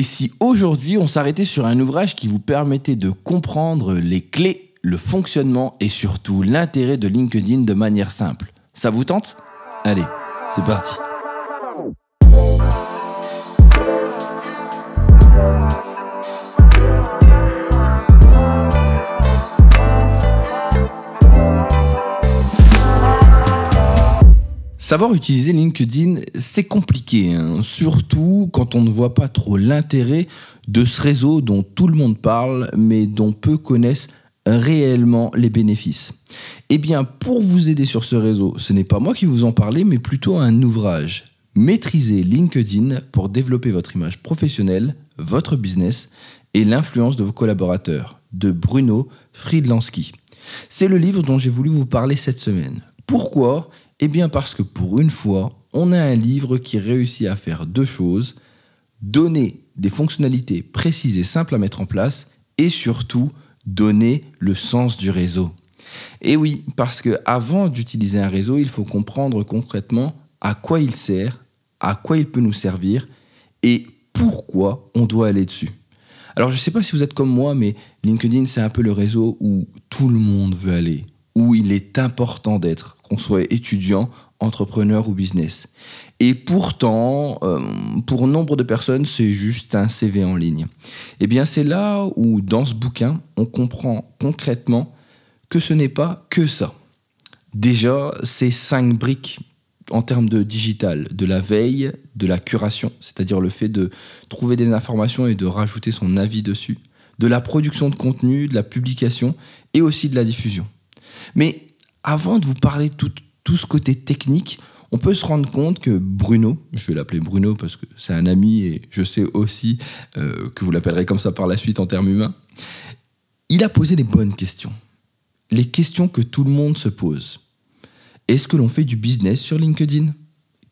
Et si aujourd'hui on s'arrêtait sur un ouvrage qui vous permettait de comprendre les clés, le fonctionnement et surtout l'intérêt de LinkedIn de manière simple Ça vous tente? Allez, c'est parti. Savoir utiliser LinkedIn, c'est compliqué, hein. surtout quand on ne voit pas trop l'intérêt de ce réseau dont tout le monde parle, mais dont peu connaissent réellement les bénéfices. Eh bien, pour vous aider sur ce réseau, ce n'est pas moi qui vous en parlais, mais plutôt un ouvrage. Maîtriser LinkedIn pour développer votre image professionnelle, votre business et l'influence de vos collaborateurs, de Bruno Friedlansky. C'est le livre dont j'ai voulu vous parler cette semaine. Pourquoi eh bien parce que pour une fois, on a un livre qui réussit à faire deux choses, donner des fonctionnalités précises et simples à mettre en place, et surtout donner le sens du réseau. Et oui, parce que avant d'utiliser un réseau, il faut comprendre concrètement à quoi il sert, à quoi il peut nous servir et pourquoi on doit aller dessus. Alors je ne sais pas si vous êtes comme moi, mais LinkedIn c'est un peu le réseau où tout le monde veut aller, où il est important d'être, qu'on soit étudiant, entrepreneur ou business. Et pourtant, euh, pour nombre de personnes, c'est juste un CV en ligne. Eh bien, c'est là où, dans ce bouquin, on comprend concrètement que ce n'est pas que ça. Déjà, c'est cinq briques en termes de digital, de la veille, de la curation, c'est-à-dire le fait de trouver des informations et de rajouter son avis dessus, de la production de contenu, de la publication et aussi de la diffusion. Avant de vous parler de tout, ce côté technique, on peut se rendre compte que Bruno, je vais l'appeler Bruno parce que c'est un ami et je sais aussi euh, que vous l'appellerez comme ça par la suite en termes humains, il a posé les bonnes questions. Les questions que tout le monde se pose. Est-ce que l'on fait du business sur LinkedIn?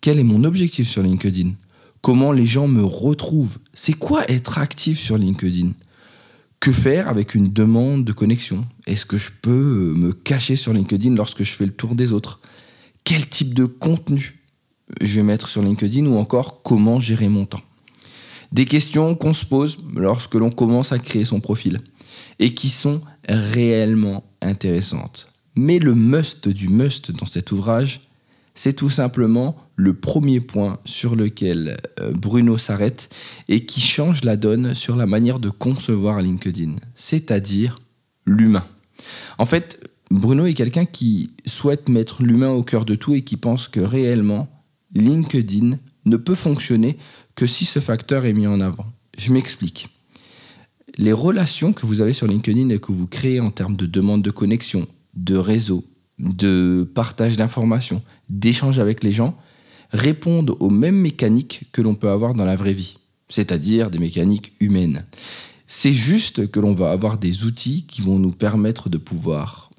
Quel est mon objectif sur LinkedIn? Comment les gens me retrouvent? C'est quoi être actif sur LinkedIn? Que faire avec une demande de connexion? Est-ce que je peux me cacher sur LinkedIn lorsque je fais le tour des autres? Quel type de contenu je vais mettre sur LinkedIn ou encore comment gérer mon temps? Des questions qu'on se pose lorsque l'on commence à créer son profil et qui sont réellement intéressantes. Mais le must du must dans cet ouvrage, c'est tout simplement le premier point sur lequel euh, Bruno s'arrête et qui change la donne sur la manière de concevoir LinkedIn, c'est-à-dire l'humain. En fait, Bruno est quelqu'un qui souhaite mettre l'humain au cœur de tout et qui pense que réellement, LinkedIn ne peut fonctionner que si ce facteur est mis en avant. Je m'explique. Les relations que vous avez sur LinkedIn et que vous créez en termes de demande de connexion, de réseau, de partage d'informations, d'échange avec les gens, répondent aux mêmes mécaniques que l'on peut avoir dans la vraie vie, c'est-à-dire des mécaniques humaines. C'est juste que l'on va avoir des outils qui vont nous permettre de pouvoir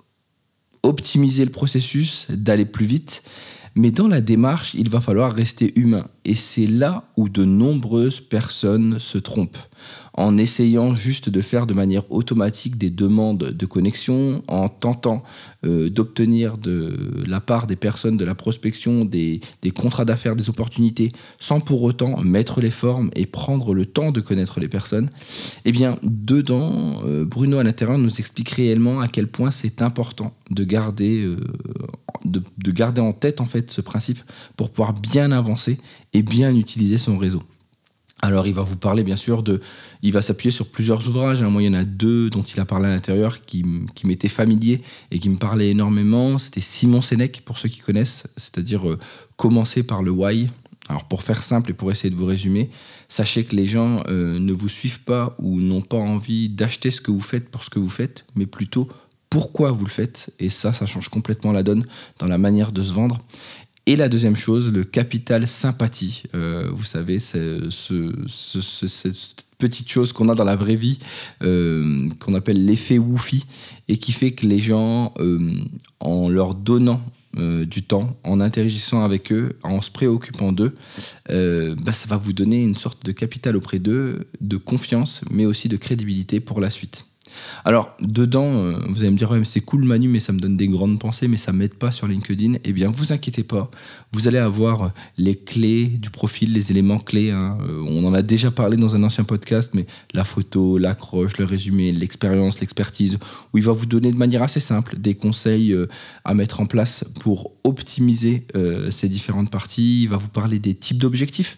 optimiser le processus, d'aller plus vite, mais dans la démarche, il va falloir rester humain. Et c'est là où de nombreuses personnes se trompent en essayant juste de faire de manière automatique des demandes de connexion, en tentant euh, d'obtenir de la part des personnes de la prospection des, contrats d'affaires, des opportunités, sans pour autant mettre les formes et prendre le temps de connaître les personnes, eh bien, dedans, euh, Bruno à l'intérieur nous explique réellement à quel point c'est important de garder, euh, de, de garder en tête en fait ce principe pour pouvoir bien avancer et bien utiliser son réseau. Alors il va vous parler bien sûr de... Il va s'appuyer sur plusieurs ouvrages. Hein. Moi il y en a deux dont il a parlé à l'intérieur qui, m'étaient familiers et qui me parlaient énormément. C'était Simon Sénèque pour ceux qui connaissent, c'est-à-dire euh, commencer par le why. Alors pour faire simple et pour essayer de vous résumer, sachez que les gens euh, ne vous suivent pas ou n'ont pas envie d'acheter ce que vous faites pour ce que vous faites, mais plutôt pourquoi vous le fait. Et ça, ça change complètement la donne dans la manière de se vendre. Et la deuxième chose, le capital sympathie. Euh, vous savez, c'est cette petite chose qu'on a dans la vraie vie, euh, qu'on appelle l'effet Woofy, et qui fait que les gens, euh, en leur donnant du temps, en interagissant avec eux, en se préoccupant d'eux, bah, ça va vous donner une sorte de capital auprès d'eux, de confiance, mais aussi de crédibilité pour la suite. Alors, dedans, euh, vous allez me dire, c'est cool Manu, mais ça me donne des grandes pensées, mais ça m'aide pas sur LinkedIn. Eh bien, vous inquiétez pas, vous allez avoir les clés du profil, les éléments clés. Hein. Euh, on en a déjà parlé dans un ancien podcast, mais la photo, l'accroche, le résumé, l'expérience, l'expertise, où il va vous donner de manière assez simple des conseils euh, à mettre en place pour optimiser ces différentes parties. Il va vous parler des types d'objectifs.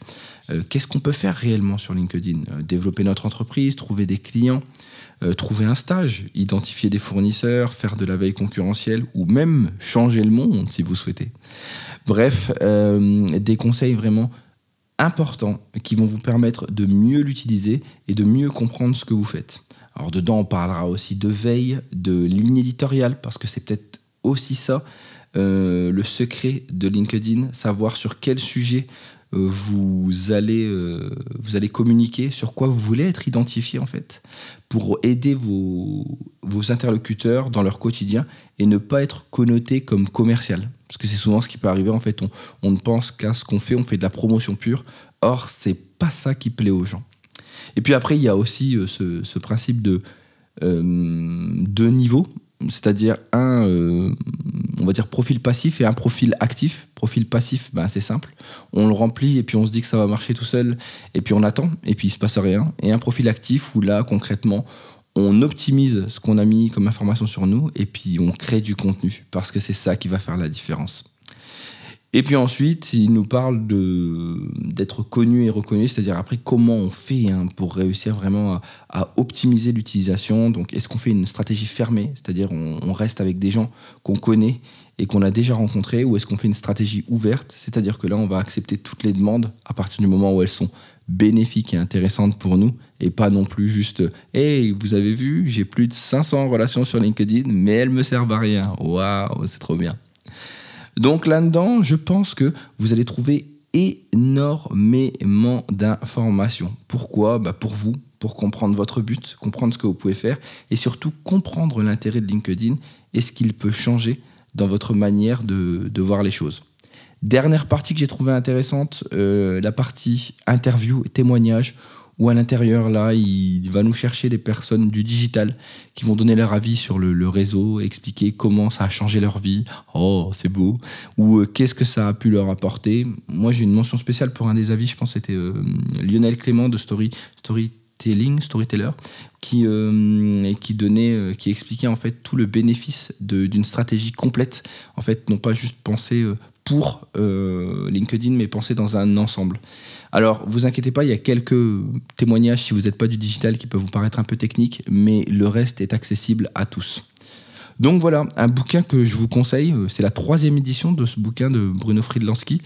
Qu'est-ce qu'on peut faire réellement sur LinkedIn? Développer notre entreprise, trouver des clients, euh, trouver un stage, identifier des fournisseurs, faire de la veille concurrentielle ou même changer le monde si vous souhaitez. Bref, euh, des conseils vraiment importants qui vont vous permettre de mieux l'utiliser et de mieux comprendre ce que vous faites. Alors dedans, on parlera aussi de veille, de ligne éditoriale, parce que c'est peut-être aussi ça, euh, le secret de LinkedIn, savoir sur quel sujet vous allez, euh, vous allez communiquer sur quoi vous voulez être identifié en fait, pour aider vos, vos interlocuteurs dans leur quotidien et ne pas être connoté comme commercial. Parce que c'est souvent ce qui peut arriver en fait, on, on ne pense qu'à ce qu'on fait, on fait de la promotion pure. Or, c'est pas ça qui plaît aux gens. Et puis après, il y a aussi euh, ce, principe de deux niveaux c'est-à-dire un, euh, on va dire profil passif et un profil actif. Profil passif, ben, c'est simple. On le remplit et puis on se dit que ça va marcher tout seul et puis on attend et puis il se passe rien. Et un profil actif où là, concrètement, on optimise ce qu'on a mis comme information sur nous et puis on crée du contenu parce que c'est ça qui va faire la différence. Et puis ensuite, il nous parle d'être connu et reconnu, c'est-à-dire après comment on fait hein, pour réussir vraiment à, optimiser l'utilisation. Donc est-ce qu'on fait une stratégie fermée, c'est-à-dire on, reste avec des gens qu'on connaît et qu'on a déjà rencontrés, ou est-ce qu'on fait une stratégie ouverte, c'est-à-dire que là on va accepter toutes les demandes à partir du moment où elles sont bénéfiques et intéressantes pour nous, et pas non plus juste Hey, vous avez vu, j'ai plus de 500 relations sur LinkedIn, mais elles me servent à rien. Waouh, c'est trop bien. Donc là-dedans, je pense que vous allez trouver énormément d'informations. Pourquoi? Bah Pour vous, pour comprendre votre but, comprendre ce que vous pouvez faire et surtout comprendre l'intérêt de LinkedIn et ce qu'il peut changer dans votre manière de, voir les choses. Dernière partie que j'ai trouvée intéressante, euh, la partie interview, témoignage, où à l'intérieur, là, il va nous chercher des personnes du digital qui vont donner leur avis sur le, réseau, expliquer comment ça a changé leur vie. Oh, c'est beau. Ou euh, qu'est-ce que ça a pu leur apporter. Moi, j'ai une mention spéciale pour un des avis, je pense c'était euh, Lionel Clément de Story, Storytelling, Storyteller, qui, euh, qui donnait, qui expliquait en fait tout le bénéfice d'une stratégie complète. En fait, non pas juste penser pour LinkedIn, mais penser dans un ensemble. Alors, vous inquiétez pas, il y a quelques témoignages, si vous n'êtes pas du digital, qui peuvent vous paraître un peu techniques, mais le reste est accessible à tous. Donc voilà, un bouquin que je vous conseille, euh, c'est la troisième édition de ce bouquin de Bruno Friedlansky,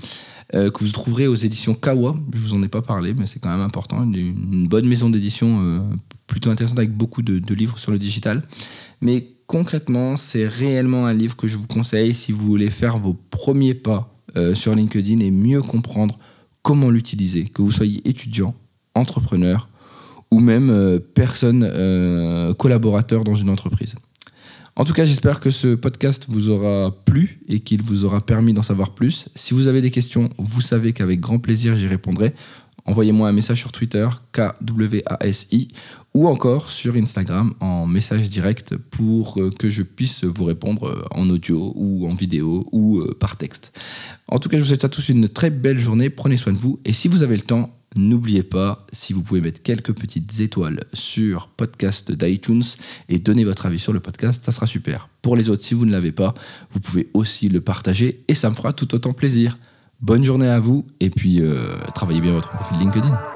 euh, que vous trouverez aux éditions Kawa. Je vous en ai pas parlé, mais c'est quand même important. Une, bonne maison d'édition euh, plutôt intéressante avec beaucoup de, livres sur le digital. Mais concrètement, c'est réellement un livre que je vous conseille si vous voulez faire vos premiers pas sur LinkedIn et mieux comprendre comment l'utiliser, que vous soyez étudiant, entrepreneur ou même euh, personne euh, collaborateur dans une entreprise. En tout cas, j'espère que ce podcast vous aura plu et qu'il vous aura permis d'en savoir plus. Si vous avez des questions, vous savez qu'avec grand plaisir j'y répondrai envoyez-moi un message sur Twitter, KWASI, ou encore sur Instagram en message direct pour euh, que je puisse vous répondre euh, en audio ou en vidéo ou euh, par texte. En tout cas, je vous souhaite à tous une très belle journée, prenez soin de vous, et si vous avez le temps, N'oubliez pas, si vous pouvez mettre quelques petites étoiles sur podcast d'iTunes et donner votre avis sur le podcast, ça sera super. Pour les autres, si vous ne l'avez pas, vous pouvez aussi le partager et ça me fera tout autant plaisir. Bonne journée à vous et puis euh, travaillez bien votre profil LinkedIn.